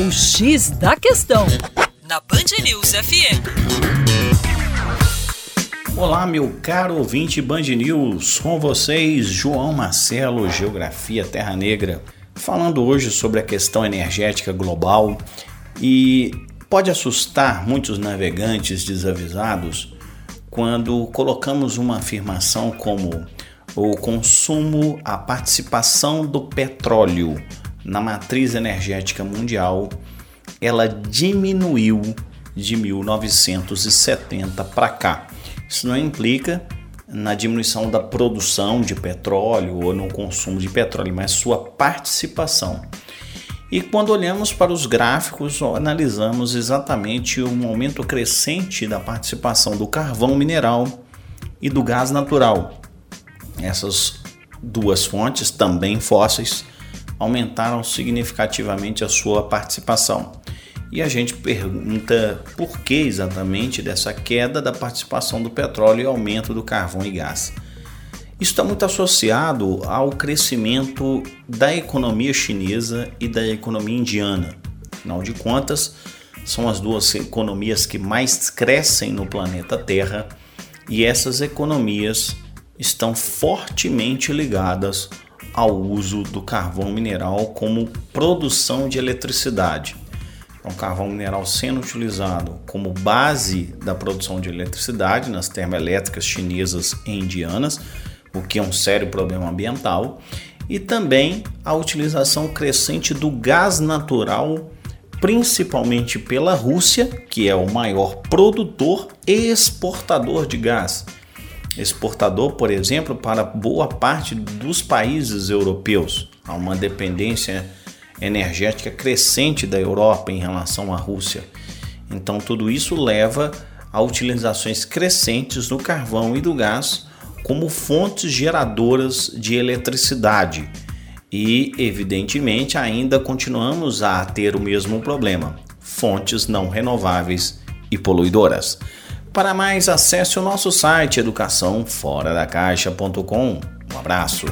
O X da Questão, na Band News FM. Olá, meu caro ouvinte Band News, com vocês, João Marcelo, Geografia Terra Negra, falando hoje sobre a questão energética global e pode assustar muitos navegantes desavisados quando colocamos uma afirmação como o consumo, a participação do petróleo na matriz energética mundial, ela diminuiu de 1970 para cá. Isso não implica na diminuição da produção de petróleo ou no consumo de petróleo, mas sua participação. E quando olhamos para os gráficos, analisamos exatamente o aumento crescente da participação do carvão mineral e do gás natural. Essas duas fontes, também fósseis, aumentaram significativamente a sua participação. E a gente pergunta por que exatamente dessa queda da participação do petróleo e aumento do carvão e gás. Isso está muito associado ao crescimento da economia chinesa e da economia indiana. Afinal de contas, são as duas economias que mais crescem no planeta Terra e essas economias estão fortemente ligadas ao uso do carvão mineral como produção de eletricidade. Então, carvão mineral sendo utilizado como base da produção de eletricidade nas termoelétricas chinesas e indianas, o que é um sério problema ambiental, e também a utilização crescente do gás natural, principalmente pela Rússia, que é o maior produtor e exportador de gás exportador, por exemplo, para boa parte dos países europeus. Há uma dependência energética crescente da Europa em relação à Rússia. Então, tudo isso leva a utilizações crescentes do carvão e do gás como fontes geradoras de eletricidade. E, evidentemente, ainda continuamos a ter o mesmo problema: fontes não renováveis e poluidoras. Para mais, acesse o nosso site educaçãoforadacaixa.com. Um abraço.